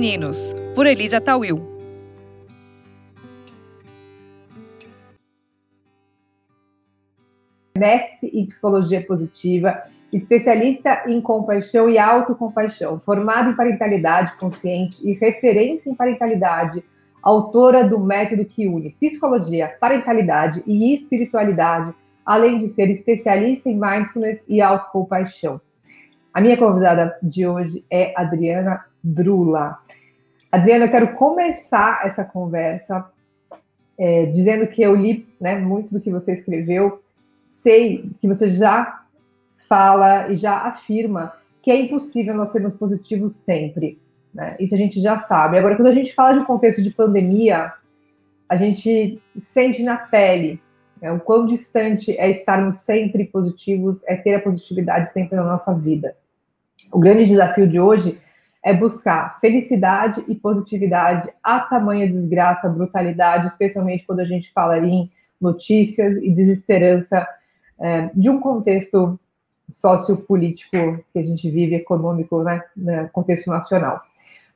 Meninos, por Elisa Tawil. Mestre em Psicologia Positiva, especialista em compaixão e autocompaixão, formada em parentalidade consciente e referência em parentalidade, autora do método que une psicologia, parentalidade e espiritualidade, além de ser especialista em mindfulness e autocompaixão. A minha convidada de hoje é Adriana Drula. Adriana, eu quero começar essa conversa é, dizendo que eu li né, muito do que você escreveu, sei que você já fala e já afirma que é impossível nós sermos positivos sempre. Né? Isso a gente já sabe. Agora, quando a gente fala de um contexto de pandemia, a gente sente na pele né, o quão distante é estarmos sempre positivos, é ter a positividade sempre na nossa vida. O grande desafio de hoje é buscar felicidade e positividade a tamanha desgraça, brutalidade, especialmente quando a gente fala em notícias e desesperança é, de um contexto sociopolítico que a gente vive, econômico, né, no contexto nacional.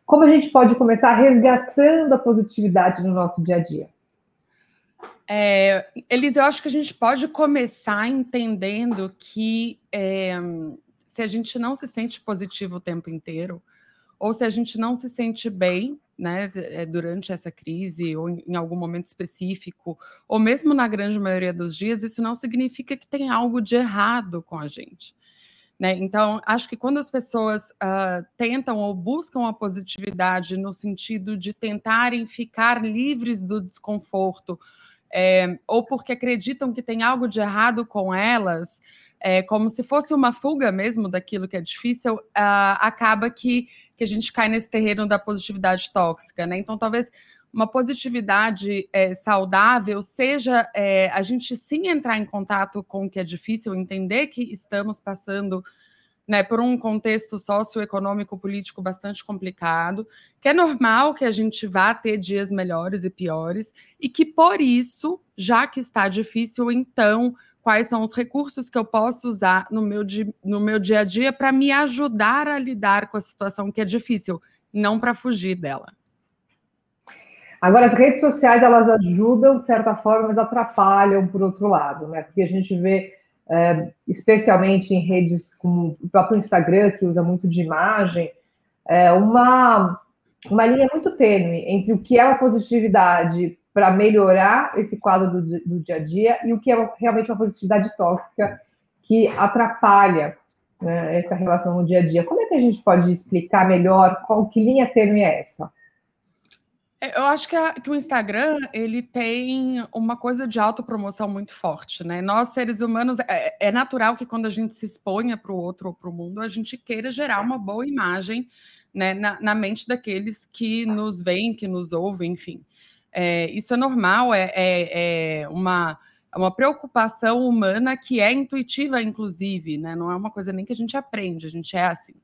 Como a gente pode começar resgatando a positividade no nosso dia a dia? É, Elisa, eu acho que a gente pode começar entendendo que é, se a gente não se sente positivo o tempo inteiro, ou se a gente não se sente bem, né, eh, durante essa crise ou em algum momento específico, ou mesmo na grande maioria dos dias, isso não significa que tem algo de errado com a gente. Né? Então, acho que quando as pessoas uh, tentam ou buscam a positividade no sentido de tentarem ficar livres do desconforto, é, ou porque acreditam que tem algo de errado com elas, é, como se fosse uma fuga mesmo daquilo que é difícil, uh, acaba que, que a gente cai nesse terreno da positividade tóxica, né? Então, talvez uma positividade é, saudável seja é, a gente sim entrar em contato com o que é difícil, entender que estamos passando né, por um contexto socioeconômico político bastante complicado, que é normal que a gente vá ter dias melhores e piores, e que por isso, já que está difícil, então quais são os recursos que eu posso usar no meu, no meu dia a dia para me ajudar a lidar com a situação que é difícil, não para fugir dela. Agora, as redes sociais, elas ajudam, de certa forma, mas atrapalham, por outro lado, né? Porque a gente vê, é, especialmente em redes como o próprio Instagram, que usa muito de imagem, é uma, uma linha muito tênue entre o que é uma positividade para melhorar esse quadro do, do, dia a dia e o que é realmente uma positividade tóxica que atrapalha né, essa relação no dia a dia. Como é que a gente pode explicar melhor qual que linha tênue é essa? É, eu acho que, a, que, o Instagram ele tem uma coisa de autopromoção muito forte, né? Nós, seres humanos, é, é natural que quando a gente se exponha para o outro ou para o mundo, a gente queira gerar uma boa imagem né, na, na mente daqueles que nos veem, que nos ouvem, enfim. É, isso é normal, é, é, é uma, é uma preocupação humana que é intuitiva, inclusive, né? Não é uma coisa nem que a gente aprende, a gente é assim.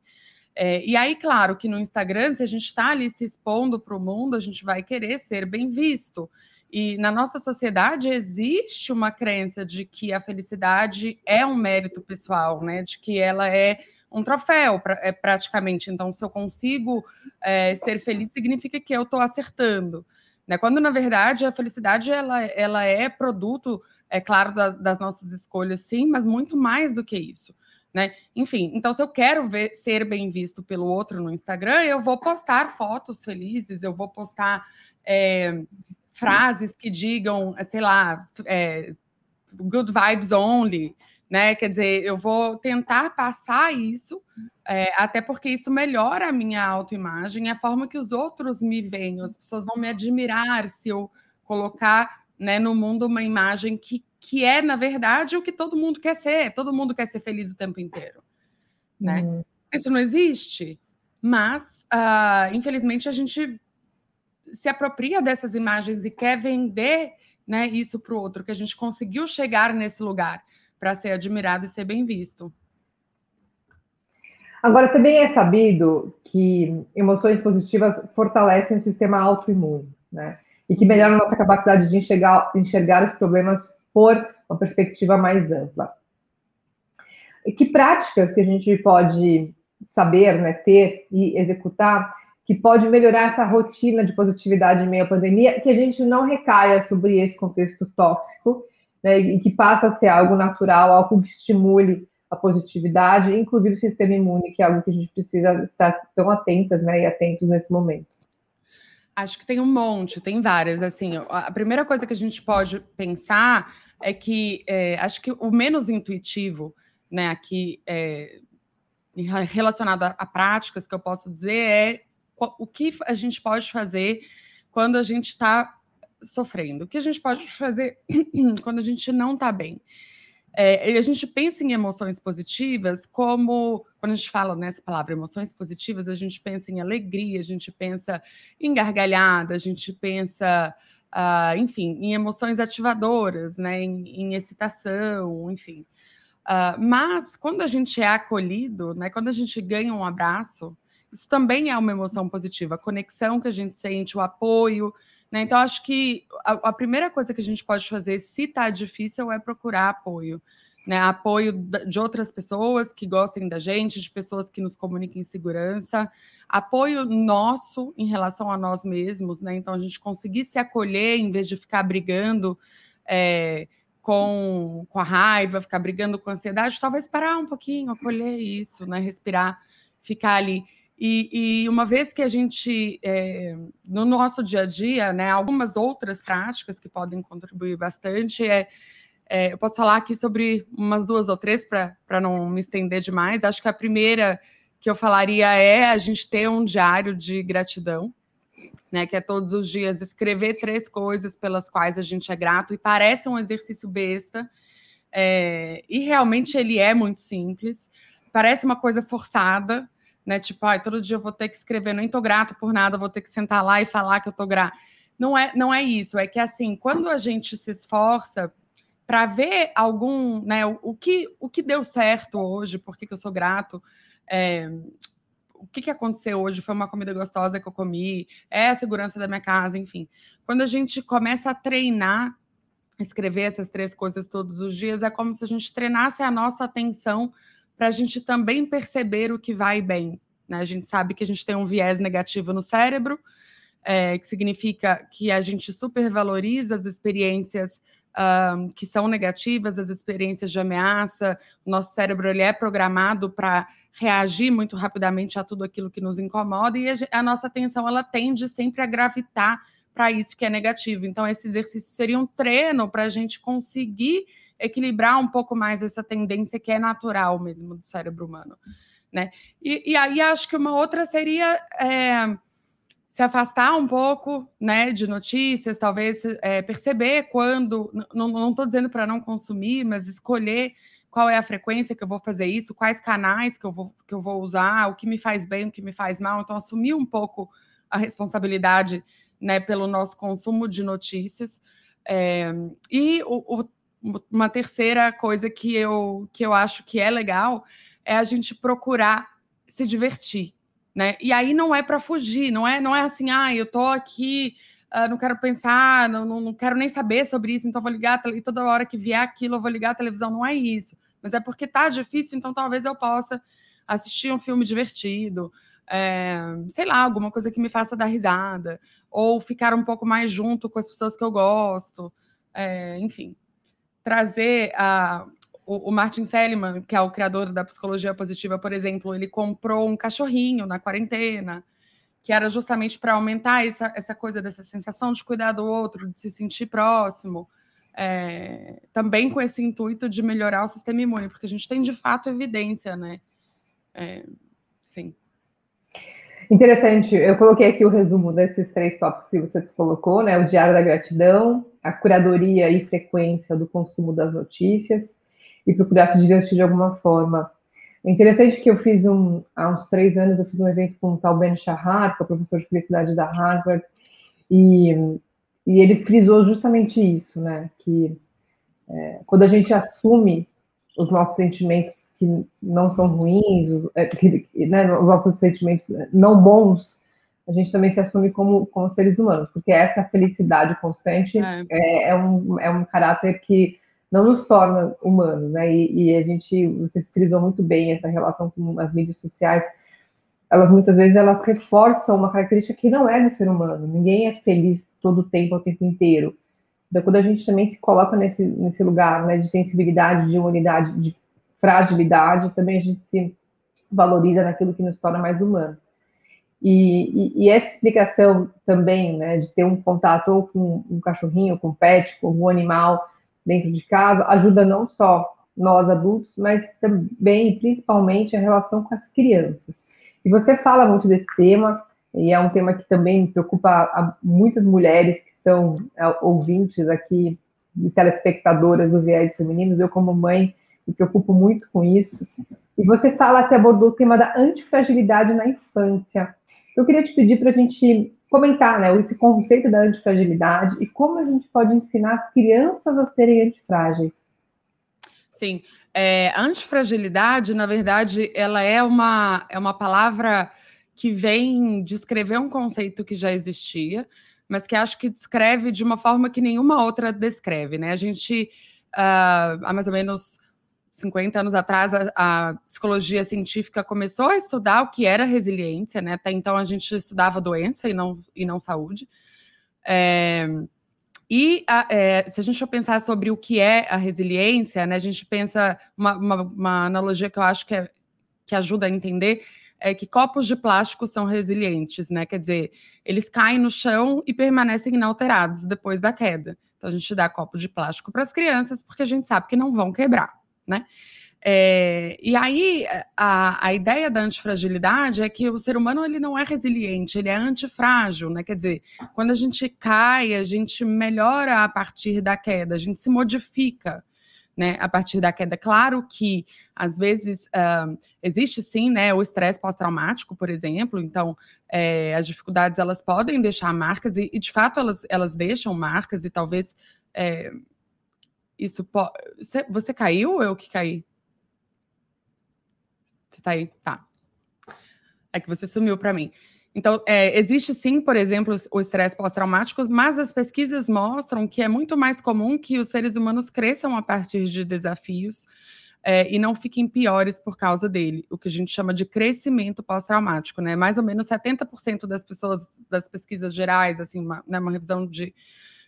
É, e aí, claro, que no Instagram, se a gente está ali se expondo para o mundo, a gente vai querer ser bem visto. E na nossa sociedade existe uma crença de que a felicidade é um mérito pessoal, né? De que ela é um troféu, pra, é, praticamente. Então, se eu consigo é, ser feliz, significa que eu estou acertando. Né? Quando, na verdade, a felicidade ela, ela é produto, é claro, da, das nossas escolhas, sim, mas muito mais do que isso. Né? Enfim, então se eu quero ver, ser bem visto pelo outro no Instagram, eu vou postar fotos felizes, eu vou postar é, frases que digam, sei lá, é, good vibes only, né? Quer dizer, eu vou tentar passar isso, é, até porque isso melhora a minha autoimagem, a forma que os outros me veem, as pessoas vão me admirar se eu colocar né, no mundo uma imagem que, que é, na verdade, o que todo mundo quer ser, todo mundo quer ser feliz o tempo inteiro. Né? Uhum. Isso não existe, mas uh, infelizmente a gente se apropria dessas imagens e quer vender né, isso para o outro, que a gente conseguiu chegar nesse lugar para ser admirado e ser bem visto. Agora, também é sabido que emoções positivas fortalecem o sistema autoimune, né? E que melhoram nossa capacidade de enxergar, enxergar os problemas por uma perspectiva mais ampla. E que práticas que a gente pode saber, né, ter e executar que pode melhorar essa rotina de positividade em meio à pandemia, que a gente não recaia sobre esse contexto tóxico, né, e que passa a ser algo natural, algo que estimule a positividade, inclusive o sistema imune, que é algo que a gente precisa estar tão atentas né, e atentos nesse momento. Acho que tem um monte, tem várias. Assim, a primeira coisa que a gente pode pensar é que é, acho que o menos intuitivo, né, aqui é, relacionado a, a práticas que eu posso dizer é o que a gente pode fazer quando a gente está sofrendo, o que a gente pode fazer quando a gente não está bem. É, a gente pensa em emoções positivas como, quando a gente fala nessa palavra emoções positivas, a gente pensa em alegria, a gente pensa em gargalhada, a gente pensa, uh, enfim, em emoções ativadoras, né, em, em excitação, enfim. Uh, mas quando a gente é acolhido, né, quando a gente ganha um abraço, isso também é uma emoção positiva, a conexão que a gente sente, o apoio. Né? Então, acho que a, a, primeira coisa que a gente pode fazer, se está difícil, é procurar apoio. Né? Apoio de outras pessoas que gostem da gente, de pessoas que nos comuniquem segurança, apoio nosso em relação a nós mesmos, né? Então, a gente conseguir se acolher em vez de ficar brigando. É, com, com a raiva, ficar brigando com a ansiedade, talvez parar um pouquinho, acolher isso, né? Respirar, ficar ali. E, e, uma vez que a gente, é, no nosso dia a dia, né, algumas outras práticas que podem contribuir bastante, é, é eu posso falar aqui sobre umas duas ou três para não me estender demais. Acho que a primeira que eu falaria é a gente ter um diário de gratidão, né, que é todos os dias escrever três coisas pelas quais a gente é grato, e parece um exercício besta, é, e realmente ele é muito simples, parece uma coisa forçada, né? Tipo, ai, todo dia eu vou ter que escrever, nem tô grato por nada, vou ter que sentar lá e falar que eu tô grato. Não é, não é isso, é que assim, quando a gente se esforça para ver algum, né, o, o, que, o que deu certo hoje, por que, que eu sou grato, é, o que, que aconteceu hoje, foi uma comida gostosa que eu comi, é a segurança da minha casa, enfim. Quando a gente começa a treinar, escrever essas três coisas todos os dias, é como se a gente treinasse a nossa atenção para a gente também perceber o que vai bem. Né? A gente sabe que a gente tem um viés negativo no cérebro, é, que significa que a gente supervaloriza as experiências um, que são negativas, as experiências de ameaça. O nosso cérebro ele é programado para reagir muito rapidamente a tudo aquilo que nos incomoda e a, a nossa atenção ela tende sempre a gravitar para isso que é negativo. Então, esse exercício seria um treino para a gente conseguir equilibrar um pouco mais essa tendência que é natural mesmo do cérebro humano. Né? E, e aí acho que uma outra seria é, se afastar um pouco né, de notícias, talvez é, perceber quando. Não estou dizendo para não consumir, mas escolher qual é a frequência que eu vou fazer isso, quais canais que eu vou, que eu vou usar, o que me faz bem, o que me faz mal. Então, assumir um pouco a responsabilidade né, pelo nosso consumo de notícias. É, e o, o uma terceira coisa que eu, que eu acho que é legal é a gente procurar se divertir, né? E aí não é para fugir, não é, não é assim, ah, eu tô aqui, uh, não quero pensar, não, não, não, quero nem saber sobre isso, então vou ligar e toda hora que vier aquilo eu vou ligar a televisão, não é isso. Mas é porque tá difícil, então talvez eu possa assistir um filme divertido, é, sei lá, alguma coisa que me faça dar risada, ou ficar um pouco mais junto com as pessoas que eu gosto, é, enfim trazer a, o, Martin Seligman, que é o criador da psicologia positiva, por exemplo, ele comprou um cachorrinho na quarentena, que era justamente para aumentar essa, essa coisa dessa sensação de cuidar do outro, de se sentir próximo. É, também com esse intuito de melhorar o sistema imune, porque a gente tem de fato evidência, né? É, sim. Interessante. Eu coloquei aqui o resumo desses três tópicos que você colocou, né? O diário da gratidão, a curadoria e frequência do consumo das notícias e procurar se divertir de alguma forma. É interessante que eu fiz um, há uns três anos, eu fiz um evento com o tal Ben Shahar, que é professor de felicidade da Harvard, e, e ele frisou justamente isso, né? Que é, quando a gente assume os nossos sentimentos que não são ruins, é, né, os nossos sentimentos não bons, a gente também se assume como, como seres humanos, porque essa felicidade constante é. É, é, um, é um caráter que não nos torna humanos, né? E, e, a gente, você frisou muito bem essa relação com as mídias sociais. elas muitas vezes elas reforçam uma característica que não é do ser humano. Ninguém é feliz todo o tempo, o tempo inteiro. Então, quando a gente também se coloca nesse, nesse lugar né, de sensibilidade, de humanidade, de fragilidade, também a gente se valoriza naquilo que nos torna mais humanos. E, e, e essa explicação também, né, de ter um contato ou com um cachorrinho, com um pet, com um animal dentro de casa, ajuda não só nós adultos, mas também principalmente a relação com as crianças. E você fala muito desse tema, e é um tema que também preocupa muitas mulheres que são é, ouvintes aqui e telespectadoras do Viés Femininos. Eu, como mãe, me preocupo muito com isso. E você fala, você abordou o tema da antifragilidade na infância. Eu queria te pedir para a gente comentar né, esse conceito da antifragilidade e como a gente pode ensinar as crianças a serem antifrágeis. Sim, é, antifragilidade, na verdade, ela é uma, é uma palavra que vem descrever um conceito que já existia, mas que acho que descreve de uma forma que nenhuma outra descreve, né? A gente, uh, há mais ou menos 50 anos atrás, a, a, psicologia científica começou a estudar o que era resiliência, né? Até então a gente estudava doença e não, e não saúde. É, e a, é, se a gente for pensar sobre o que é a resiliência, né? A gente pensa uma, uma, uma analogia que eu acho que, é, que ajuda a entender é que copos de plástico são resilientes, né? Quer dizer, eles caem no chão e permanecem inalterados depois da queda. Então a gente dá copos de plástico para as crianças porque a gente sabe que não vão quebrar, né? É, e aí a, a ideia da antifragilidade é que o ser humano ele não é resiliente, ele é antifrágil, né? Quer dizer, quando a gente cai, a gente melhora a partir da queda, a gente se modifica né, a partir da queda. Claro que, às vezes, uh, existe sim né, o estresse pós-traumático, por exemplo, então é, as dificuldades elas podem deixar marcas, e, e, de fato elas, elas deixam marcas, e talvez é, isso pode. Você, caiu ou eu que caí? Você tá aí? Tá. É que você sumiu para mim. Então, é, existe sim, por exemplo, o estresse pós-traumático, mas as pesquisas mostram que é muito mais comum que os seres humanos cresçam a partir de desafios é, e não fiquem piores por causa dele, o que a gente chama de crescimento pós-traumático, né? Mais ou menos 70% das pessoas, das pesquisas gerais, assim, uma, né, uma revisão de,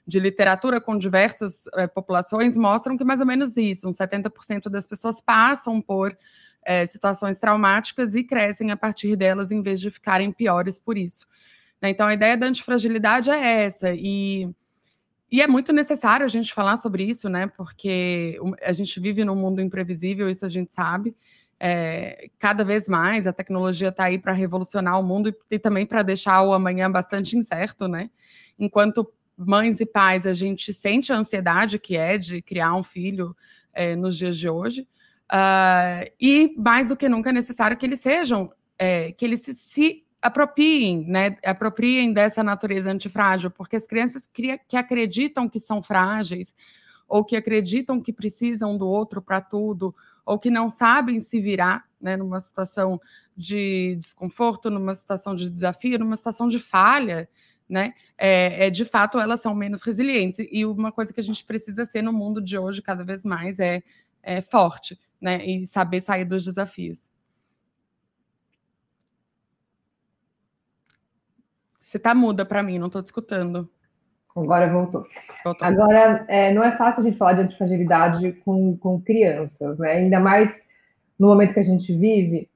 de literatura com diversas é, populações mostram que mais ou menos isso, uns 70% das pessoas passam por é, situações traumáticas e crescem a partir delas em vez de ficarem piores por isso. Né? Então, a ideia da antifragilidade é essa, e, e é muito necessário a gente falar sobre isso, né? Porque a gente vive num mundo imprevisível, isso a gente sabe. É, cada vez mais a tecnologia está aí para revolucionar o mundo e, e também para deixar o amanhã bastante incerto, né? Enquanto mães e pais a gente sente a ansiedade que é de criar um filho é, nos dias de hoje, Uh, e mais do que nunca é necessário que eles sejam, é, que eles se, se, apropriem, né, apropriem dessa natureza antifrágil, porque as crianças que, acreditam que são frágeis, ou que acreditam que precisam do outro para tudo, ou que não sabem se virar, né, numa situação de desconforto, numa situação de desafio, numa situação de falha, né? É, é, de fato elas são menos resilientes. E uma coisa que a gente precisa ser no mundo de hoje cada vez mais é, é forte, né? E saber sair dos desafios. Você tá muda para mim, não estou te escutando. Agora voltou. voltou. Agora, é, não é fácil a gente falar de antifragilidade com, com crianças, né? Ainda mais no momento que a gente vive,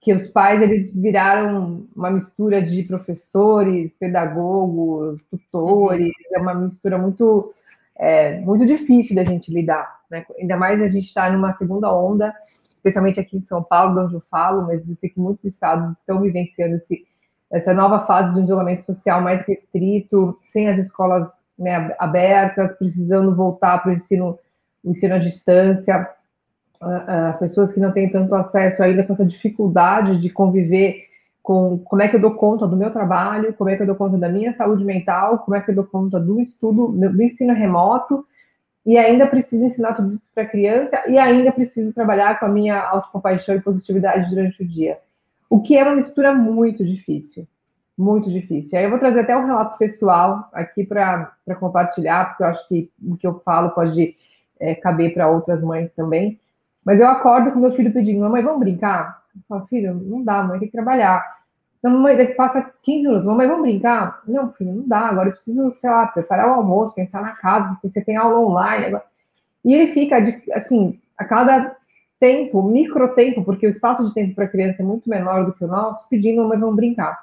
que os pais eles viraram uma mistura de professores, pedagogos, tutores, uhum. é uma mistura muito é, muito difícil da gente lidar, né? Ainda mais a gente está numa segunda onda, especialmente aqui em São Paulo, onde eu falo, mas eu sei que muitos estados estão vivenciando esse, essa nova fase de um isolamento social mais restrito, sem as escolas né, abertas, precisando voltar para o ensino, o ensino à distância, as pessoas que não têm tanto acesso ainda com essa dificuldade de conviver com como é que eu dou conta do meu trabalho, como é que eu dou conta da minha saúde mental, como é que eu dou conta do estudo, do ensino remoto, e ainda preciso ensinar tudo isso para a criança, e ainda preciso trabalhar com a minha autocompaixão e positividade durante o dia. O que é uma mistura muito difícil, muito difícil. Aí eu vou trazer até um relato pessoal aqui para compartilhar, porque eu acho que o que eu falo pode é, caber para outras mães também. Mas eu acordo com meu filho pedindo, mamãe, vamos brincar? Eu falo, filho, não dá, mãe tem que trabalhar. Não, mamãe, daqui passa 15 minutos. Mamãe, vamos brincar? Não, filho, não dá. Agora eu preciso, sei lá, preparar o almoço, pensar na casa, você tem aula online. Agora. E ele fica, assim, a cada tempo, micro tempo, porque o espaço de tempo para a criança é muito menor do que o nosso, pedindo, mamãe, vamos brincar.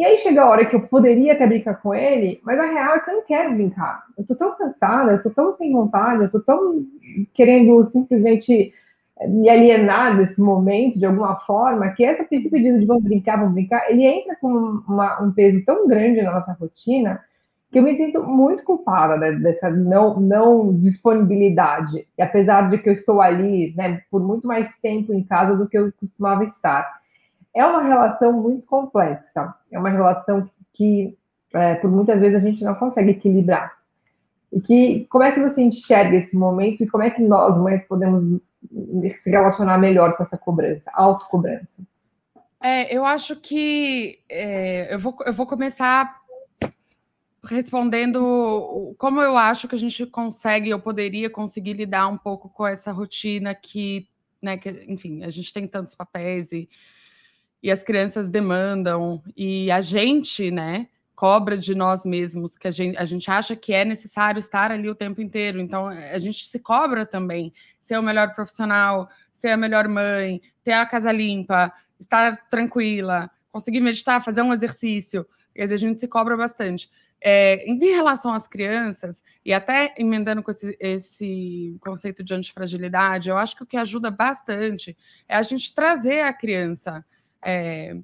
E aí chega a hora que eu poderia até brincar com ele, mas a real é que eu não quero brincar. Eu tô tão cansada, eu tô tão sem vontade, eu tô tão querendo simplesmente me alienar desse momento de alguma forma, que essa princípio de vamos brincar, vamos brincar, ele entra com uma, um peso tão grande na nossa rotina que eu me sinto muito culpada dessa não, não disponibilidade, e apesar de que eu estou ali né, por muito mais tempo em casa do que eu costumava estar. É uma relação muito complexa, é uma relação que, é, por muitas vezes, a gente não consegue equilibrar. E que, como é que você enxerga esse momento e como é que nós, mães, podemos se relacionar melhor com essa cobrança, autocobrança? É, eu acho que é, eu, vou, eu vou começar respondendo como eu acho que a gente consegue, eu poderia conseguir lidar um pouco com essa rotina que, né, que, enfim, a gente tem tantos papéis e, e as crianças demandam, e a gente, né, cobra de nós mesmos, que a gente, a gente acha que é necessário estar ali o tempo inteiro. Então, a gente se cobra também ser o melhor profissional, ser a melhor mãe, ter a casa limpa, estar tranquila, conseguir meditar, fazer um exercício. Quer dizer, a gente se cobra bastante. É, em relação às crianças, e até emendando com esse, esse, conceito de antifragilidade, eu acho que o que ajuda bastante é a gente trazer a criança é,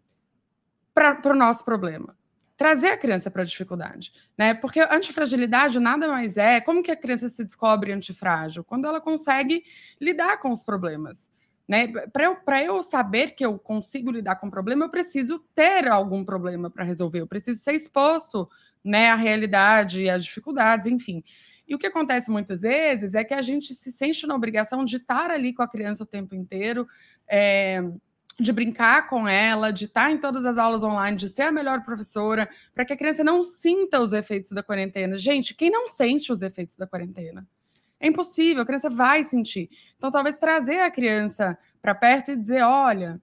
para o nosso problema trazer a criança para a dificuldade, né? Porque antifragilidade nada mais é como que a criança se descobre antifrágil quando ela consegue lidar com os problemas, né? Para eu, eu saber que eu consigo lidar com o problema, eu preciso ter algum problema para resolver, eu preciso ser exposto, né, à realidade e às dificuldades, enfim. E o que acontece muitas vezes é que a gente se sente na obrigação de estar ali com a criança o tempo inteiro. É, de brincar com ela, de estar em todas as aulas online, de ser a melhor professora, para que a criança não sinta os efeitos da quarentena. Gente, quem não sente os efeitos da quarentena? É impossível, a criança vai sentir. Então, talvez trazer a criança para perto e dizer: olha,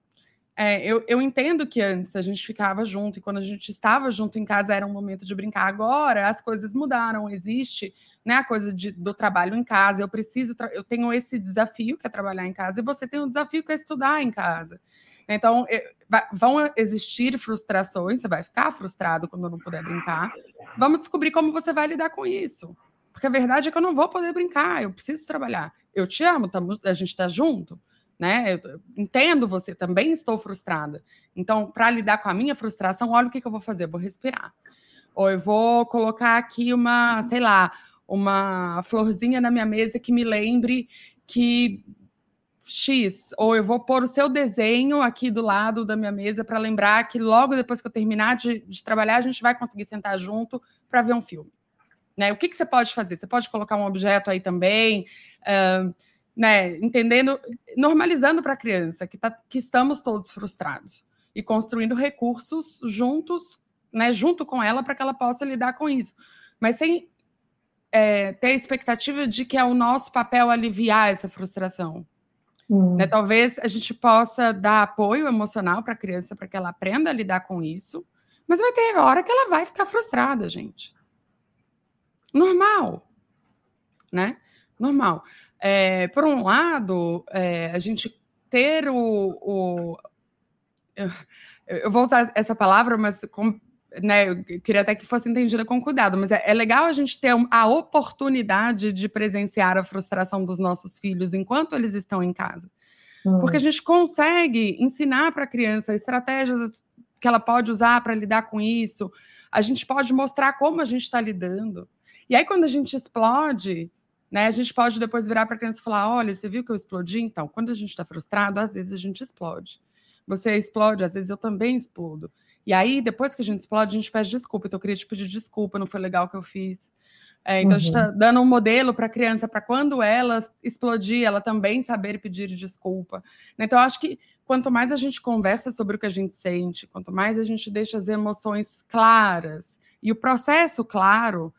é, eu, eu entendo que antes a gente ficava junto e quando a gente estava junto em casa era um momento de brincar. Agora as coisas mudaram, existe né, a coisa de, do trabalho em casa. Eu preciso, eu tenho esse desafio que é trabalhar em casa e você tem um desafio que é estudar em casa. Então eu, vai, vão existir frustrações, você vai ficar frustrado quando não puder brincar. Vamos descobrir como você vai lidar com isso. Porque a verdade é que eu não vou poder brincar, eu preciso trabalhar. Eu te amo, tamo, a gente está junto né? Eu entendo você, também estou frustrada. Então, para lidar com a minha frustração, olha o que, que eu vou fazer, eu vou respirar. Ou eu vou colocar aqui uma, sei lá, uma florzinha na minha mesa que me lembre que X, ou eu vou pôr o seu desenho aqui do lado da minha mesa para lembrar que logo depois que eu terminar de, de, trabalhar, a gente vai conseguir sentar junto para ver um filme. Né? O que, que você pode fazer? Você pode colocar um objeto aí também. Uh, né, entendendo, normalizando para a criança que, tá, que estamos todos frustrados e construindo recursos juntos, né, junto com ela para que ela possa lidar com isso, mas sem é, ter a expectativa de que é o nosso papel aliviar essa frustração. Hum. Né, talvez a gente possa dar apoio emocional para a criança para que ela aprenda a lidar com isso, mas vai ter hora que ela vai ficar frustrada, gente. Normal, né? Normal. É, por um lado, é, a gente ter o, o eu, vou usar essa palavra, mas com, né, eu queria até que fosse entendida com cuidado, mas é, é, legal a gente ter a oportunidade de presenciar a frustração dos nossos filhos enquanto eles estão em casa. Hum. Porque a gente consegue ensinar para a criança estratégias que ela pode usar para lidar com isso, a gente pode mostrar como a gente está lidando. E aí, quando a gente explode, né? A gente pode depois virar para a criança e falar: olha, você viu que eu explodi? Então, quando a gente está frustrado, às vezes a gente explode. Você explode, às vezes eu também explodo. E aí, depois que a gente explode, a gente pede desculpa. Então, eu queria te pedir desculpa, não foi legal o que eu fiz. É, então, uhum. a gente está uhum. dando um modelo para a criança, para quando ela explodir, ela também saber pedir desculpa. Então, eu acho que quanto mais a gente conversa sobre o que a gente sente, quanto mais a gente deixa as emoções claras e o processo claro,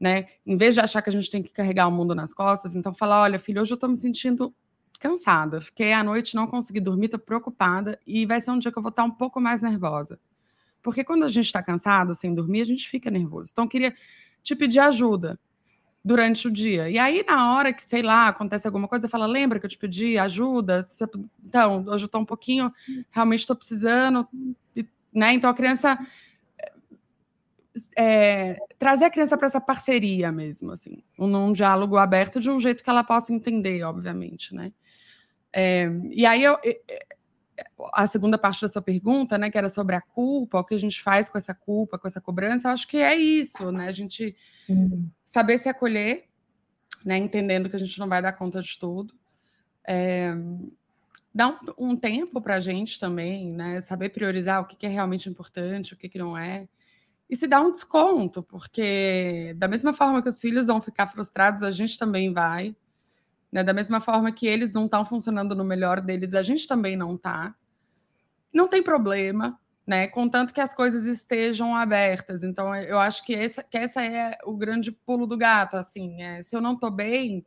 né? Em vez de achar que a gente tem que carregar o mundo nas costas, então falar, olha, filho, hoje eu estou me sentindo cansada, fiquei à noite, não consegui dormir, estou preocupada e vai ser um dia que eu vou estar um pouco mais nervosa. porque quando a gente está cansado, sem dormir, a gente fica nervoso. Então, eu queria te pedir ajuda durante o dia. E aí, na hora que, sei lá, acontece alguma coisa, fala, lembra que eu te pedi ajuda? Então, hoje eu estou um pouquinho, realmente estou precisando, né? Então, a criança... É, trazer a criança para essa parceria mesmo, assim, num diálogo aberto de um jeito que ela possa entender, obviamente, né? É, e aí eu, a segunda parte da sua pergunta, né, que era sobre a culpa, o que a gente faz com essa culpa, com essa cobrança, eu acho que é isso, né? A gente uhum. saber se acolher, né, entendendo que a gente não vai dar conta de tudo. É, dar um, um tempo para a gente também, né? Saber priorizar o que, que é realmente importante, o que, que não é. E se dar um desconto, porque da mesma forma que os filhos vão ficar frustrados, a gente também vai. Né? Da mesma forma que eles não estão funcionando no melhor deles, a gente também não está. Não tem problema, né? Contanto que as coisas estejam abertas. Então, eu acho que essa, que essa é o grande pulo do gato. Assim, é, se eu não estou bem,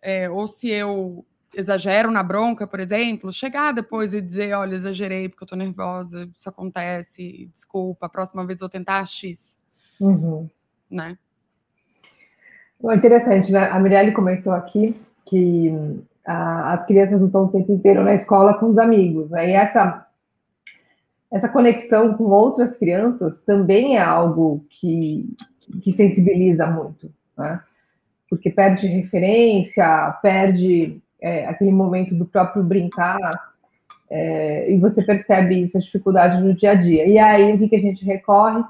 é, ou se eu exagero na bronca, por exemplo, chegar depois e dizer, olha, exagerei porque eu estou nervosa, isso acontece, desculpa, a próxima vez vou tentar X. Uhum. Né? Bom, interessante, né? A Mirelle comentou aqui que a, as crianças não estão o tempo inteiro na escola com os amigos, né? E essa, essa conexão com outras crianças também é algo que, que sensibiliza muito, né? Porque perde referência, perde é, aquele momento do próprio brincar, é, e você percebe isso, a dificuldade no dia a dia. E aí, o que, que a gente recorre?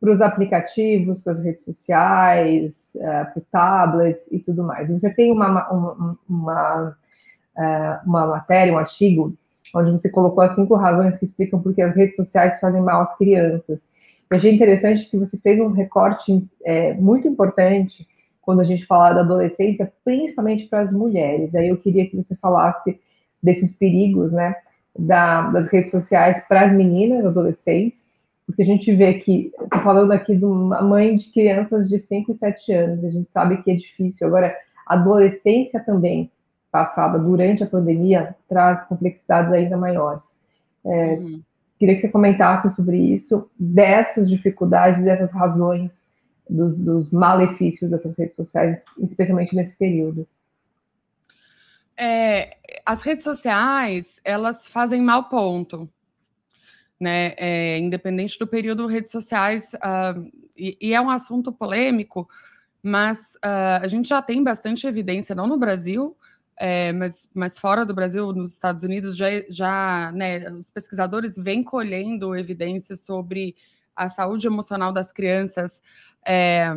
para os aplicativos, para as redes sociais, uh, para o tablets e tudo mais. Você tem uma, uma, uma, uh, uma, matéria, um artigo, onde você colocou as cinco razões que explicam por que as redes sociais fazem mal às crianças. Eu achei interessante que você fez um recorte é, muito importante quando a gente fala da adolescência, principalmente para as mulheres. Aí eu queria que você falasse desses perigos, né, da, das redes sociais para as meninas, adolescentes, porque a gente vê que, estou falando aqui de uma mãe de crianças de 5 e 7 anos, a gente sabe que é difícil. Agora, a adolescência também, passada durante a pandemia, traz complexidades ainda maiores. É, uhum. Queria que você comentasse sobre isso, dessas dificuldades, dessas razões, dos, dos malefícios dessas redes sociais, especialmente nesse período. É, as redes sociais, elas fazem mal ponto né? É, independente do período, redes sociais, uh, e, e, é um assunto polêmico, mas uh, a gente já tem bastante evidência, não no Brasil, é, mas, mas fora do Brasil, nos Estados Unidos, já, já né, os pesquisadores vêm colhendo evidências sobre a saúde emocional das crianças. É,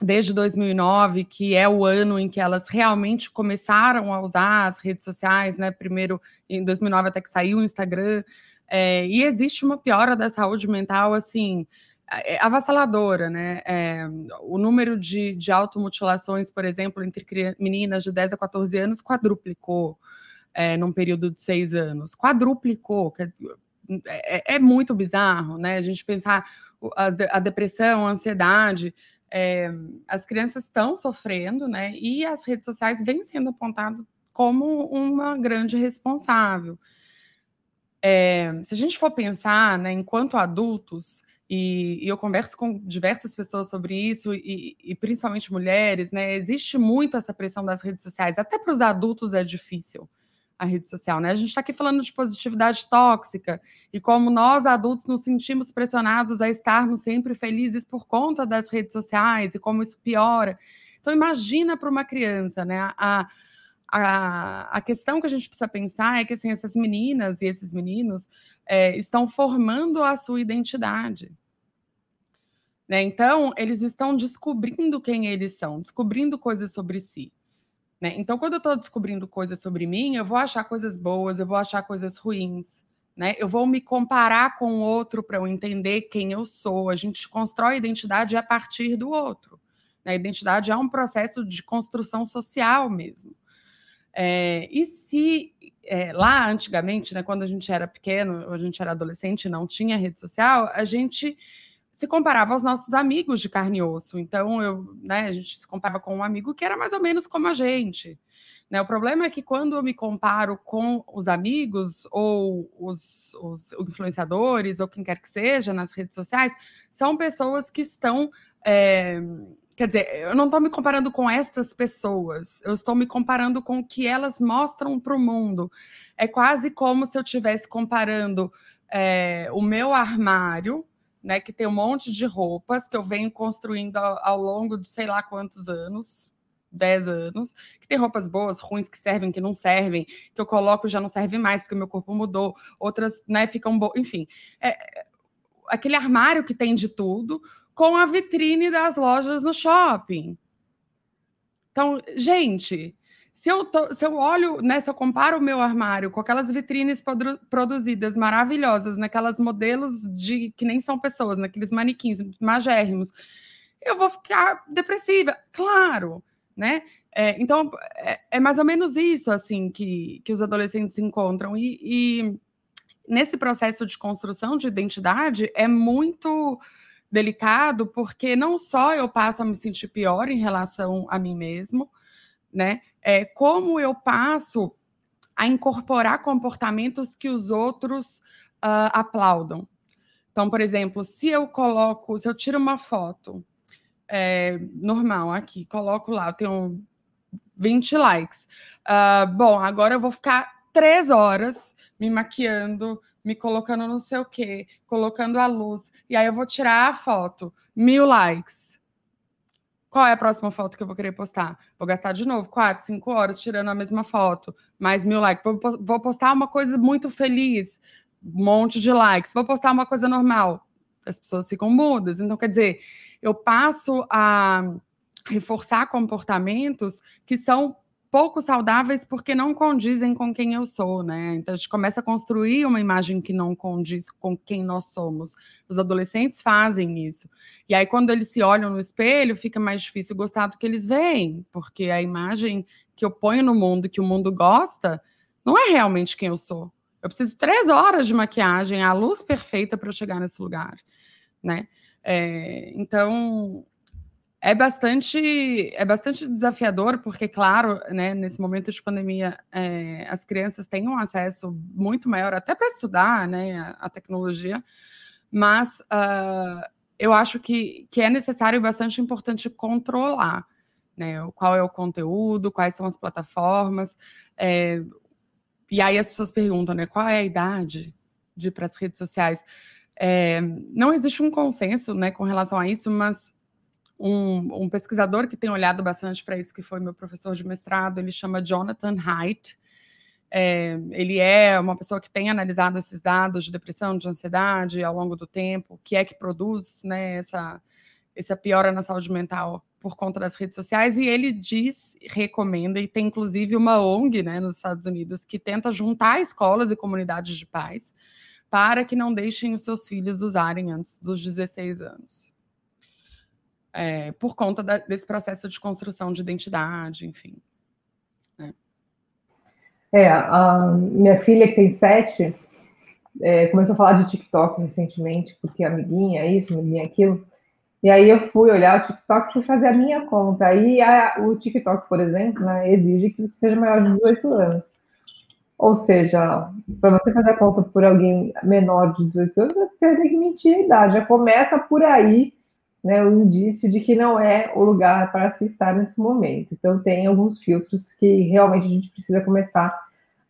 desde 2009, que é o ano em que elas realmente começaram a usar as redes sociais, né? Primeiro em 2009 até que saiu o Instagram, é, e existe uma piora da saúde mental, assim, é, avassaladora, né? É, o número de, de automutilações, por exemplo, entre meninas de 10 a 14 anos quadruplicou é, num período de seis anos. Quadruplicou. É, é, muito bizarro, né? A gente pensar a, a depressão, a ansiedade. É, as crianças estão sofrendo, né? E as redes sociais vêm sendo apontadas como uma grande responsável. É, se a gente for pensar, né, enquanto adultos, e, e, eu converso com diversas pessoas sobre isso, e, e, principalmente mulheres, né? Existe muito essa pressão das redes sociais. Até para os adultos é difícil a rede social, né? A gente está aqui falando de positividade tóxica e como nós adultos nos sentimos pressionados a estarmos sempre felizes por conta das redes sociais e como isso piora. Então imagina para uma criança, né? A, a, a questão que a gente precisa pensar é que assim, essas meninas e esses meninos é, estão formando a sua identidade. Né? Então, eles estão descobrindo quem eles são, descobrindo coisas sobre si. Né? Então, quando eu estou descobrindo coisas sobre mim, eu vou achar coisas boas, eu vou achar coisas ruins. Né? Eu vou me comparar com o outro para eu entender quem eu sou. A gente constrói identidade a partir do outro. Né? A identidade é um processo de construção social mesmo. É, e se é, lá antigamente, né, quando a gente era pequeno, a gente era adolescente, não tinha rede social, a gente se comparava aos nossos amigos de carne e osso. Então, eu, né, a gente se comparava com um amigo que era mais ou menos como a gente. Né? O problema é que quando eu me comparo com os amigos ou os, os influenciadores ou quem quer que seja nas redes sociais, são pessoas que estão. É, quer dizer, eu não estou me comparando com estas pessoas, eu estou me comparando com o que elas mostram para o mundo. É quase como se eu estivesse comparando é, o meu armário né, que tem um monte de roupas que eu venho construindo ao, ao, longo de sei lá quantos anos, 10 anos, que tem roupas boas, ruins, que servem, que não servem, que eu coloco já não serve mais porque meu corpo mudou, outras, né, ficam boas, enfim. É, aquele armário que tem de tudo, com a vitrine das lojas no shopping. Então, gente, se eu, tô, se eu olho, né, se eu comparo o meu armário com aquelas vitrines produ produzidas maravilhosas, naquelas modelos de que nem são pessoas, naqueles manequins magérrimos, eu vou ficar depressiva, claro né? É, então, é, é, mais ou menos isso, assim, que, que os adolescentes encontram. E, e nesse processo de construção de identidade é muito delicado, porque não só eu passo a me sentir pior em relação a mim mesmo, né? É, como eu passo a incorporar comportamentos que os outros uh, aplaudam. Então, por exemplo, se eu coloco, se eu tiro uma foto é, normal aqui, coloco lá, eu tenho 20 likes. Uh, bom, agora eu vou ficar três horas me maquiando, me colocando não sei o quê, colocando a luz, e aí eu vou tirar a foto, mil likes. Qual é a próxima foto que eu vou querer postar? Vou gastar de novo quatro, cinco horas tirando a mesma foto, mais mil likes. Vou postar uma coisa muito feliz, um monte de likes. Vou postar uma coisa normal, as pessoas ficam mudas. Então, quer dizer, eu passo a reforçar comportamentos que são pouco saudáveis porque não condizem com quem eu sou, né? Então a gente começa a construir uma imagem que não condiz com quem nós somos. Os adolescentes fazem isso. E aí quando eles se olham no espelho, fica mais difícil gostar do que eles veem, porque a imagem que eu ponho no mundo, que o mundo gosta, não é realmente quem eu sou. Eu preciso três horas de maquiagem, a luz perfeita para eu chegar nesse lugar, né? É, então é bastante é bastante desafiador porque claro né nesse momento de pandemia é, as crianças têm um acesso muito maior até para estudar né a, a, tecnologia. Mas uh, eu acho que, que é necessário e bastante importante controlar né qual é o conteúdo quais são as plataformas é, e aí as pessoas perguntam né qual é a idade de ir para as redes sociais? É, não existe um consenso né, com relação a isso, mas um, um pesquisador que tem olhado bastante para isso, que foi meu professor de mestrado, ele chama Jonathan Haidt. É, ele é uma pessoa que tem analisado esses dados de depressão, de ansiedade ao longo do tempo, o que é que produz né, essa, essa piora na saúde mental por conta das redes sociais, e ele diz, recomenda, e tem inclusive uma ONG né, nos Estados Unidos que tenta juntar escolas e comunidades de pais para que não deixem os seus filhos usarem antes dos 16 anos. É, por conta da, desse processo de construção de identidade, enfim. Né? É, a minha filha, que tem sete, é, começou a falar de TikTok recentemente, porque amiguinha, isso, amiguinha, aquilo. E aí eu fui olhar o TikTok fui fazer a minha conta. Aí a, o TikTok, por exemplo, né, exige que você seja maior de 18 anos. Ou seja, para você fazer a conta por alguém menor de 18 anos, você tem que mentir a idade. Já começa por aí né, o indício de que não é o lugar para se estar nesse momento. Então, tem alguns filtros que realmente a gente precisa começar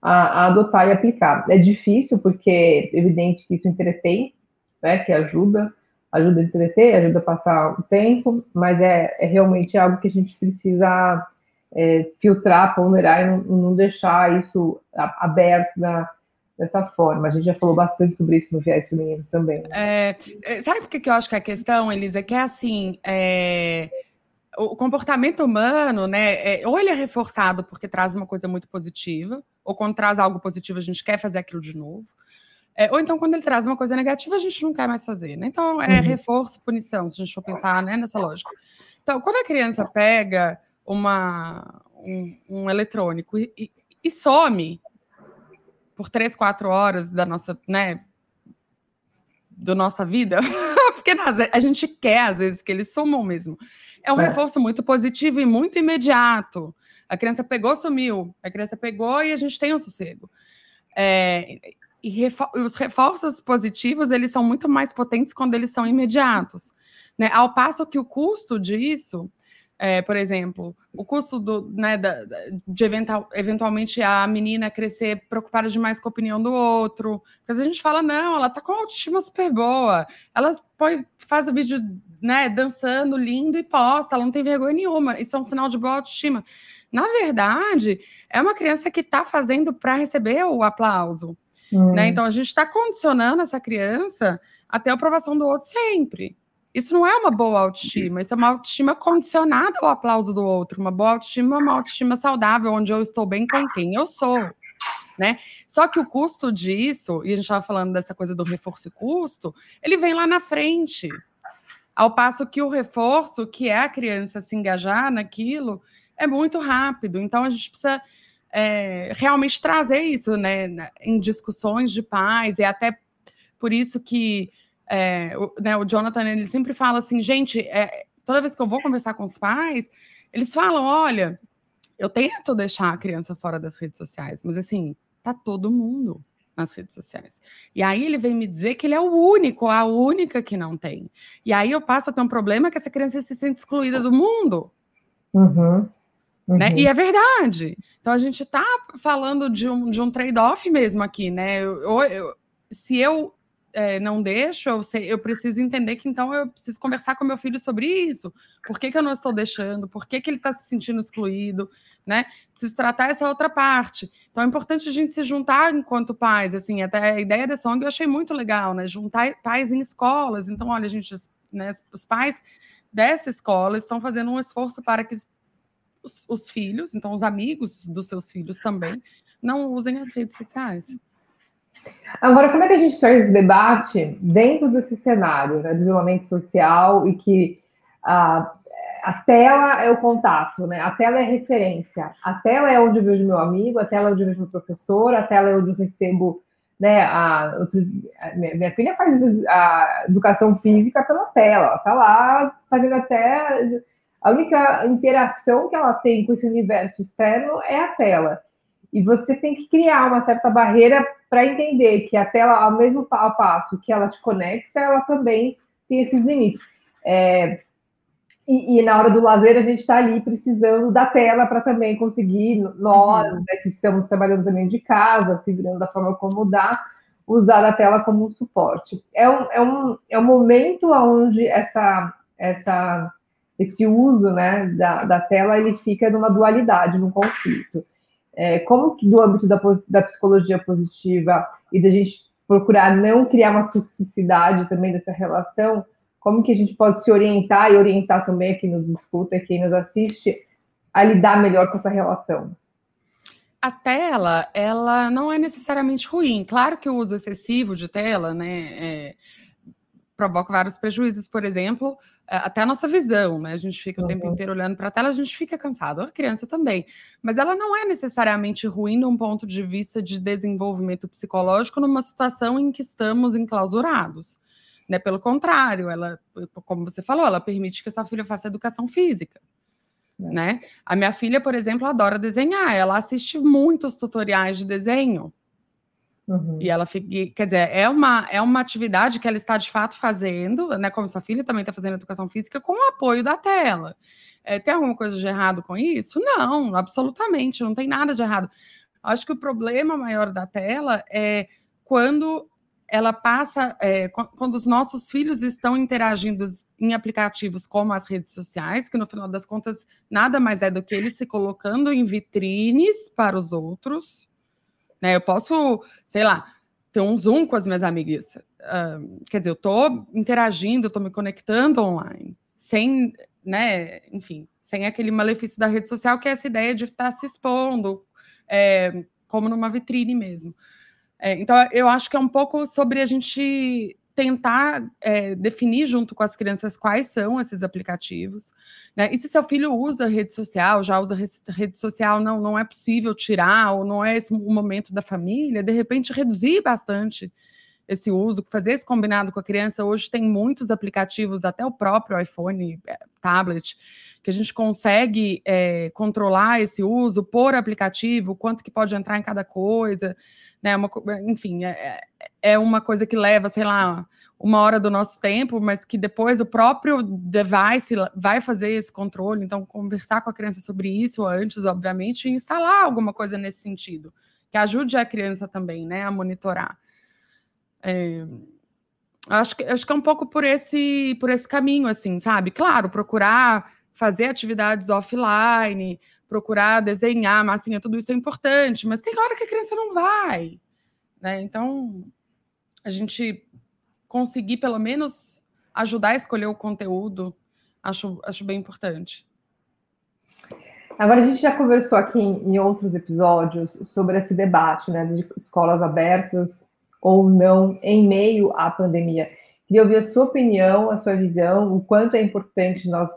a, a adotar e aplicar. É difícil, porque é evidente que isso entretém, né, que ajuda, ajuda a entreter, ajuda a passar o tempo, mas é, é realmente algo que a gente precisa é, filtrar, ponderar e não, não, deixar isso aberto na, dessa forma. A gente já falou bastante sobre isso no Viés Femininos também. Né? É, é sabe por que eu acho que a questão, Elisa, é que é assim. É, o comportamento humano, né, é, ou ele é reforçado porque traz uma coisa muito positiva, ou quando traz algo positivo a gente quer fazer aquilo de novo. É, ou então, quando ele traz uma coisa negativa, a gente não quer mais fazer, né? Então, é uhum. reforço, punição, se a gente for pensar né, nessa lógica. Então, quando a criança pega uma, um, um eletrônico e, e, e, some por três, quatro horas da nossa, né, do nossa vida, porque a gente quer às vezes que eles sumam mesmo. É um é. reforço muito positivo e muito imediato. A criança pegou, sumiu. A criança pegou e a gente tem um sossego. É, e refor os reforços positivos, eles são muito mais potentes quando eles são imediatos. Né? Ao passo que o custo disso é, por exemplo, o custo do, né, da, de eventual, eventualmente a menina crescer preocupada demais com a opinião do outro. Porque a gente fala, não, ela tá com autoestima super boa. Ela põe, faz o vídeo né, dançando lindo e posta, ela não tem vergonha nenhuma. Isso é um sinal de boa autoestima. Na verdade, é uma criança que está fazendo para receber o aplauso. Hum. Né? Então a gente está condicionando essa criança até a aprovação do outro sempre. Isso não é uma boa autoestima, isso é uma autoestima condicionada ao aplauso do outro. Uma boa autoestima é uma autoestima saudável, onde eu estou bem com quem eu sou. Né? Só que o custo disso, e a gente estava falando dessa coisa do reforço e custo, ele vem lá na frente. Ao passo que o reforço, que é a criança se engajar naquilo, é muito rápido. Então a gente precisa é, realmente trazer isso né, em discussões de pais, e até por isso que é, o, né, o, Jonathan, ele sempre fala assim, gente, é, toda vez que eu vou conversar com os pais, eles falam, olha, eu tento deixar a criança fora das redes sociais, mas assim, tá todo mundo nas redes sociais. E aí ele vem me dizer que ele é o único, a única que não tem. E aí eu passo a ter um problema que essa criança se sente excluída do mundo. Uhum. Uhum. Né? E é verdade. Então a gente está falando de um, de um trade-off mesmo aqui, né? Eu, eu, se eu é, não deixo, eu, sei, eu preciso entender que então eu preciso conversar com meu filho sobre isso. Por que, que eu não estou deixando? Por que, que ele está se sentindo excluído? Né? Preciso tratar essa outra parte. Então é importante a gente se juntar enquanto pais, assim, até a ideia da Song eu achei muito legal, né? Juntar pais em escolas. Então, olha, gente, né, os pais dessa escola estão fazendo um esforço para que os, os filhos, então os amigos dos seus filhos também, não usem as redes sociais. Agora, como é que a gente traz esse debate dentro desse cenário né, de isolamento social e que a, a tela é o contato, né? A tela é referência. A tela é onde eu vejo meu amigo, a tela é onde eu vejo meu professor, a tela é onde eu recebo, né? A, a minha, minha, filha faz a educação física pela tela, ela tá lá fazendo até a única interação que ela tem com esse universo externo é a tela. E você tem que criar uma certa barreira para entender que a tela, ao mesmo passo que ela te conecta, ela também tem esses limites. É, e, e, na hora do lazer, a gente está ali precisando da tela para também conseguir, nós, uhum. né, que estamos trabalhando também de casa, se virando da forma como dá, usar a tela como um suporte. É um, é um, é um momento onde essa, essa, esse uso né, da, da tela ele fica numa dualidade, num conflito é, como que do âmbito da, da psicologia positiva e da gente procurar não criar uma toxicidade também dessa relação, como que a gente pode se orientar e orientar também quem nos escuta, quem nos assiste, a lidar melhor com essa relação? A tela, ela não é necessariamente ruim. Claro que o uso excessivo de tela, né, é, provoca vários prejuízos, por exemplo, é, até a nossa visão, né? A gente fica o uhum. tempo inteiro olhando para a tela, a gente fica cansado, a criança também. Mas ela não é necessariamente ruim num ponto de vista de desenvolvimento psicológico numa situação em que estamos enclausurados. Né? Pelo contrário, ela, como você falou, ela permite que a sua filha faça educação física. É. Né? A minha filha, por exemplo, adora desenhar, ela assiste muitos tutoriais de desenho. Uhum. E ela fica, quer dizer, é uma, é uma atividade que ela está de fato fazendo, né? Como sua filha também está fazendo educação física, com o apoio da tela. É, tem alguma coisa de errado com isso? Não, absolutamente, não tem nada de errado. Acho que o problema maior da tela é quando ela passa, é, quando os nossos filhos estão interagindo em aplicativos como as redes sociais, que no final das contas nada mais é do que eles se colocando em vitrines para os outros né? Eu posso, sei lá, ter um Zoom com as minhas amigas. Uh, quer dizer, eu estou interagindo, estou me conectando online, sem, né, enfim, sem aquele malefício da rede social, que é essa ideia de estar se expondo, é, como numa vitrine mesmo. É, então, eu acho que é um pouco sobre a gente tentar é, definir junto com as crianças quais são esses aplicativos. Né? E se seu filho usa rede social, já usa rede social, não, não é possível tirar, ou não é esse o momento da família, de repente reduzir bastante esse uso, fazer esse combinado com a criança. Hoje tem muitos aplicativos, até o próprio iPhone, é, tablet, que a gente consegue é, controlar esse uso por aplicativo, quanto que pode entrar em cada coisa, né? Uma, enfim, é, é, é uma coisa que leva, sei lá, uma hora do nosso tempo, mas que depois o próprio device vai fazer esse controle. Então, conversar com a criança sobre isso antes, obviamente, e instalar alguma coisa nesse sentido, que ajude a criança também, né, a monitorar. É, acho que acho que é um pouco por esse por esse caminho, assim, sabe? Claro, procurar fazer atividades offline, procurar desenhar, massinha, tudo isso é importante, mas tem hora que a criança não vai, né? Então, a gente conseguir pelo menos ajudar a escolher o conteúdo, acho, acho bem importante. Agora, a gente já conversou aqui em, em outros episódios sobre esse debate, né, de escolas abertas ou não em meio à pandemia. Queria ouvir a sua opinião, a sua visão, o quanto é importante nós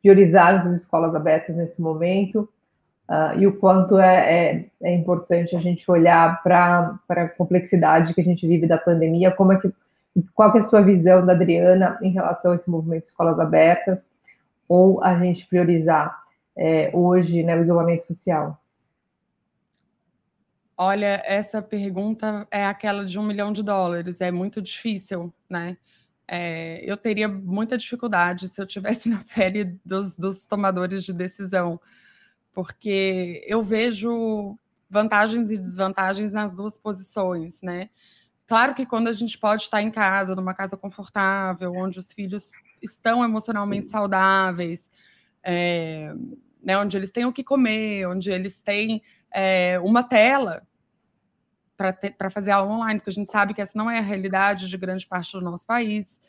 priorizarmos as escolas abertas nesse momento uh, e o quanto é, é, é, importante a gente olhar para a complexidade que a gente vive da pandemia, como é que, qual que é a sua visão da Adriana em relação a esse movimento de escolas abertas, ou a gente priorizar é, hoje né, o isolamento social? Olha, essa pergunta é aquela de um milhão de dólares, é muito difícil, né? É, eu teria muita dificuldade se eu tivesse na pele dos, dos tomadores de decisão, porque eu vejo vantagens e desvantagens nas duas posições, né? Claro que quando a gente pode estar em casa, numa casa confortável, onde os filhos estão emocionalmente saudáveis, é, né, onde eles têm o que comer, onde eles têm é, uma tela para fazer aula online, porque a gente sabe que essa não é a realidade de grande parte do nosso país,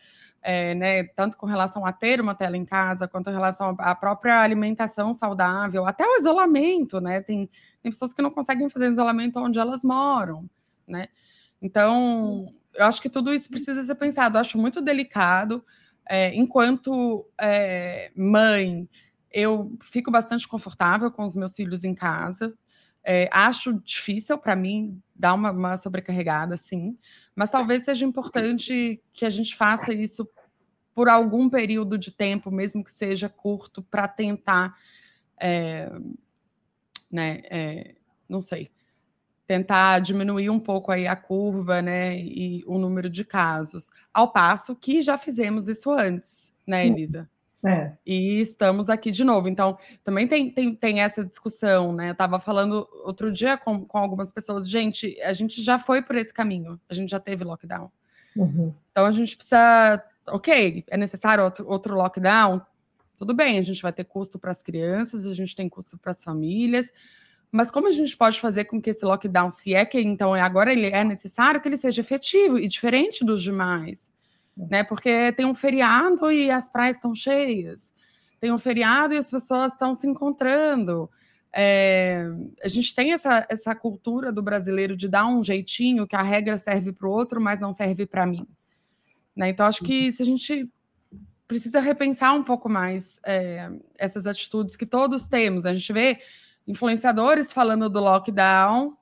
é, né, tanto com relação a ter uma tela em casa, quanto em relação à própria alimentação saudável, até o isolamento, né? Tem, tem pessoas que não conseguem fazer isolamento onde elas moram, né? Então, eu acho que tudo isso precisa ser pensado. Eu acho muito delicado. É, enquanto é, mãe, eu fico bastante confortável com os meus filhos em casa. É, acho difícil para mim dar uma, uma, sobrecarregada, sim, mas talvez seja importante que a gente faça isso por algum período de tempo, mesmo que seja curto, para tentar, é, né, é, não sei, tentar diminuir um pouco aí a curva, né, e o número de casos, ao passo que já fizemos isso antes, né, Elisa? É. E estamos aqui de novo. Então, também tem, tem, tem essa discussão, né? Eu estava falando outro dia com, com algumas pessoas, gente, a gente já foi por esse caminho, a gente já teve lockdown. Uhum. Então a gente precisa. Ok, é necessário outro, outro lockdown? Tudo bem, a gente vai ter custo para as crianças, a gente tem custo para as famílias, mas como a gente pode fazer com que esse lockdown, se é que então é agora ele é necessário, que ele seja efetivo e diferente dos demais? Né? Porque tem um feriado e as praias estão cheias, tem um feriado e as pessoas estão se encontrando. É, a gente tem essa, essa cultura do brasileiro de dar um jeitinho que a regra serve para o outro, mas não serve para mim. Né? Então, acho que se a gente precisa repensar um pouco mais é, essas atitudes que todos temos. A gente vê influenciadores falando do lockdown,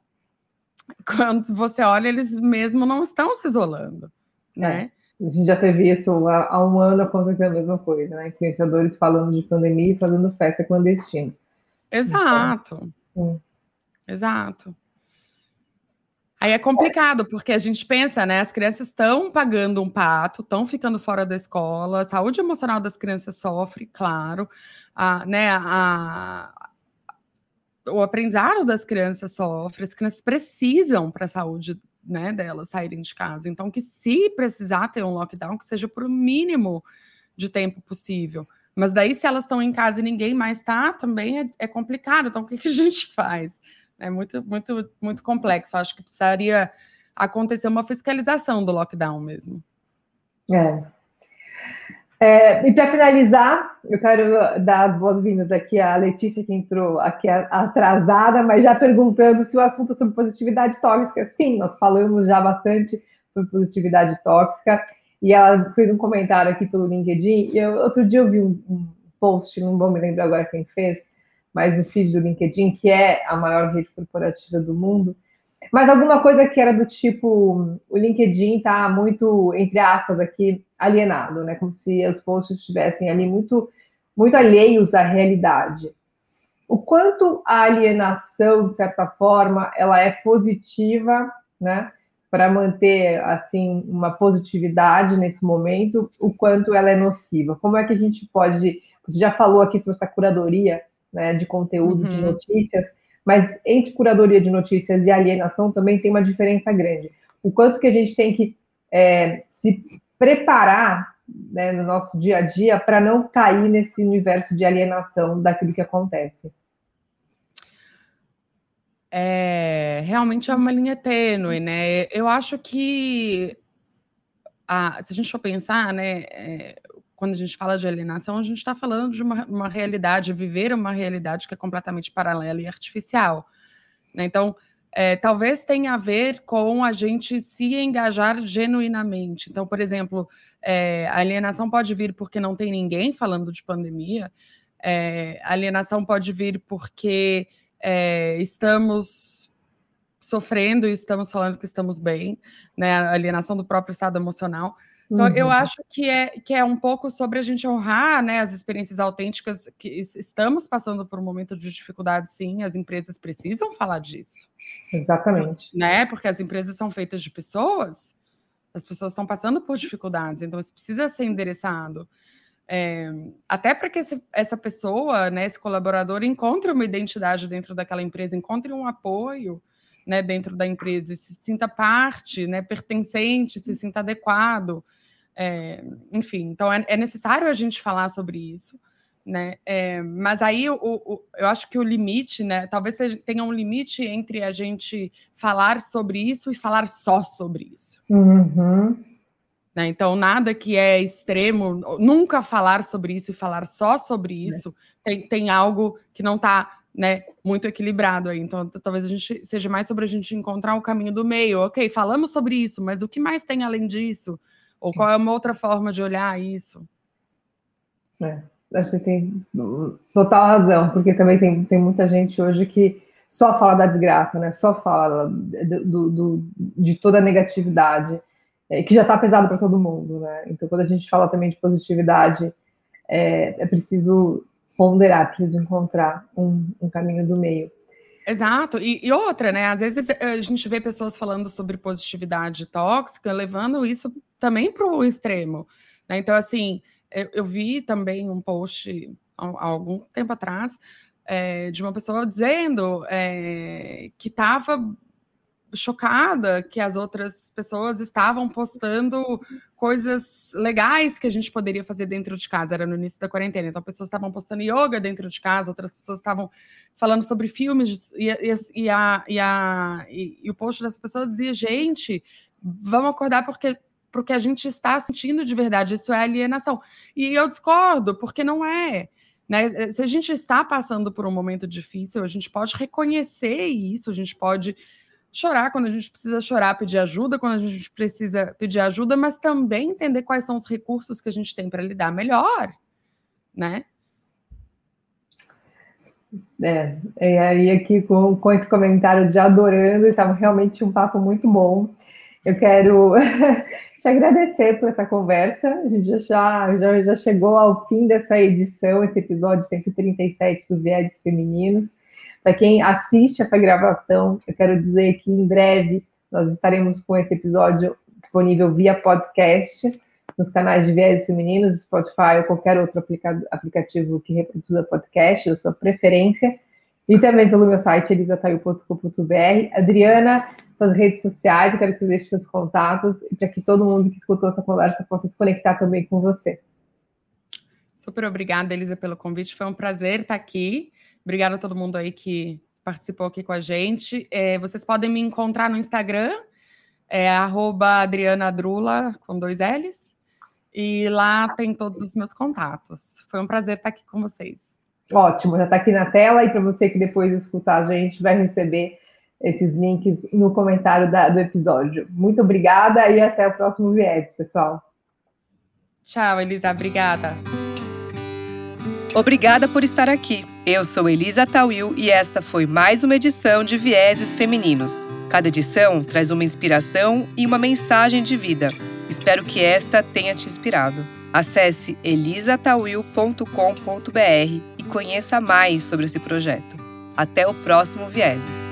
quando você olha, eles mesmo não estão se isolando, né? É. A gente já teve isso há, há um ano acontecendo a mesma coisa, né? Influenciadores falando de pandemia e fazendo festa clandestina. Exato. Então, Exato. Aí é complicado, porque a gente pensa, né? As crianças estão pagando um pato, estão ficando fora da escola, a saúde emocional das crianças sofre, claro, a, né, a, o aprendizado das crianças sofre, as crianças precisam para a saúde né, delas saírem de casa. Então, que se precisar ter um lockdown, que seja por o mínimo de tempo possível. Mas daí, se elas estão em casa e ninguém mais está, também é, é, complicado. Então, o que, que a gente faz? É muito, muito, muito complexo. Acho que precisaria acontecer uma fiscalização do lockdown mesmo. É, é, e para finalizar, eu quero dar as boas-vindas aqui à Letícia, que entrou aqui atrasada, mas já perguntando se o assunto é sobre positividade tóxica. Sim, nós falamos já bastante sobre positividade tóxica, e ela fez um comentário aqui pelo LinkedIn. E eu, outro dia eu vi um, um, post, não vou me lembrar agora quem fez, mas no feed do LinkedIn, que é a maior rede corporativa do mundo, Mas alguma coisa que era do tipo, o LinkedIn está muito, entre aspas, aqui, alienado, né? Como se os posts estivessem ali muito, muito alheios à realidade. O quanto a alienação, de certa forma, ela é positiva, né? Para manter, assim, uma positividade nesse momento, o quanto ela é nociva. Como é que a gente pode... Você já falou aqui sobre essa curadoria né, de conteúdo, uhum. de notícias, mas entre curadoria de notícias e alienação também tem uma diferença grande. O quanto que a gente tem que é, se preparar né, no nosso dia a dia para não cair nesse universo de alienação daquilo que acontece. É, realmente é uma linha tênue, né? Eu acho que a, se a gente for pensar, né, é, quando a gente fala de alienação, a gente está falando de uma, uma, realidade, viver uma realidade que é completamente paralela e artificial. Né? Então, é, talvez tenha a ver com a gente se engajar genuinamente. Então, por exemplo, é, a alienação pode vir porque não tem ninguém falando de pandemia, é, a alienação pode vir porque é, estamos sofrendo e estamos falando que estamos bem, né? A alienação do próprio estado emocional. Então, uhum. eu acho que é, que é um pouco sobre a gente honrar né, as experiências autênticas que estamos passando por um momento de dificuldade, sim, as empresas precisam falar disso. Exatamente. Né? Porque as empresas são feitas de pessoas, as pessoas estão passando por dificuldades, então isso precisa ser endereçado. É, até para que esse, essa pessoa, né, esse colaborador, encontre uma identidade dentro daquela empresa, encontre um apoio né, dentro da empresa, se sinta parte, né, pertencente, se sinta adequado. É, enfim, então é, é, necessário a gente falar sobre isso, né? É, mas aí o, o, eu acho que o limite, né? Talvez tenha um limite entre a gente falar sobre isso e falar só sobre isso. Uhum. Né? Então, nada que é extremo, nunca falar sobre isso e falar só sobre é. isso, tem, tem algo que não está né, muito equilibrado aí. Então, talvez a gente seja mais sobre a gente encontrar o caminho do meio. Ok, falamos sobre isso, mas o que mais tem além disso? Ou qual é uma outra forma de olhar isso? É, acho que tem total razão, porque também tem, tem muita gente hoje que só fala da desgraça, né? Só fala do, do de toda a negatividade, é, que já está pesado para todo mundo, né? Então, quando a gente fala também de positividade, é, é preciso ponderar, preciso encontrar um, um caminho do meio. Exato. E, e, outra, né? Às vezes eh, a gente vê pessoas falando sobre positividade tóxica, levando isso também para o extremo. Né? Então, assim, eu, eu, vi também um post há, há algum tempo atrás é, de uma pessoa dizendo é, que estava chocada que as outras pessoas estavam postando coisas legais que a gente poderia fazer dentro de casa. Era no início da quarentena. Então, pessoas estavam postando yoga dentro de casa, outras pessoas estavam falando sobre filmes, e, e, e, a, e, a, e, e o post dessa pessoa dizia: gente, vamos acordar porque porque a gente está sentindo de verdade. Isso é alienação. E eu discordo, porque não é. Né? Se a gente está passando por um momento difícil, a gente pode reconhecer isso, a gente pode chorar quando a gente precisa chorar, pedir ajuda quando a gente precisa pedir ajuda, mas também entender quais são os recursos que a gente tem para lidar melhor, né? É, e aí aqui com, com esse comentário de adorando, estava realmente um papo muito bom. Eu quero te agradecer por essa conversa. A gente já, já, já chegou ao fim dessa edição, esse episódio 137 do Viedes Femininos. Para quem assiste essa gravação, eu quero dizer que em breve nós estaremos com esse episódio disponível via podcast nos canais de Viés Femininos, Spotify ou qualquer outro aplicativo que reproduza podcast, da sua preferência, e também pelo meu site elisataio.com.br. Adriana, suas redes sociais, eu quero que você deixe seus contatos para que todo mundo que escutou essa conversa possa se conectar também com você. Super obrigada, Elisa, pelo convite. Foi um prazer estar aqui. Obrigada a todo mundo aí que participou aqui com a gente. É, vocês podem me encontrar no Instagram, é @adrianadrula com dois L's. E lá tem todos os meus contatos. Foi um prazer estar aqui com vocês. Ótimo, já está aqui na tela e para você que depois escutar a gente vai receber esses links no comentário da, do episódio. Muito obrigada e até o próximo viés, pessoal. Tchau, Elisa. Obrigada. Obrigada por estar aqui. Eu sou Elisa Tawil e essa foi mais uma edição de Vieses Femininos. Cada edição traz uma inspiração e uma mensagem de vida. Espero que esta tenha te inspirado. Acesse elisatawil.com.br e conheça mais sobre esse projeto. Até o próximo Vieses.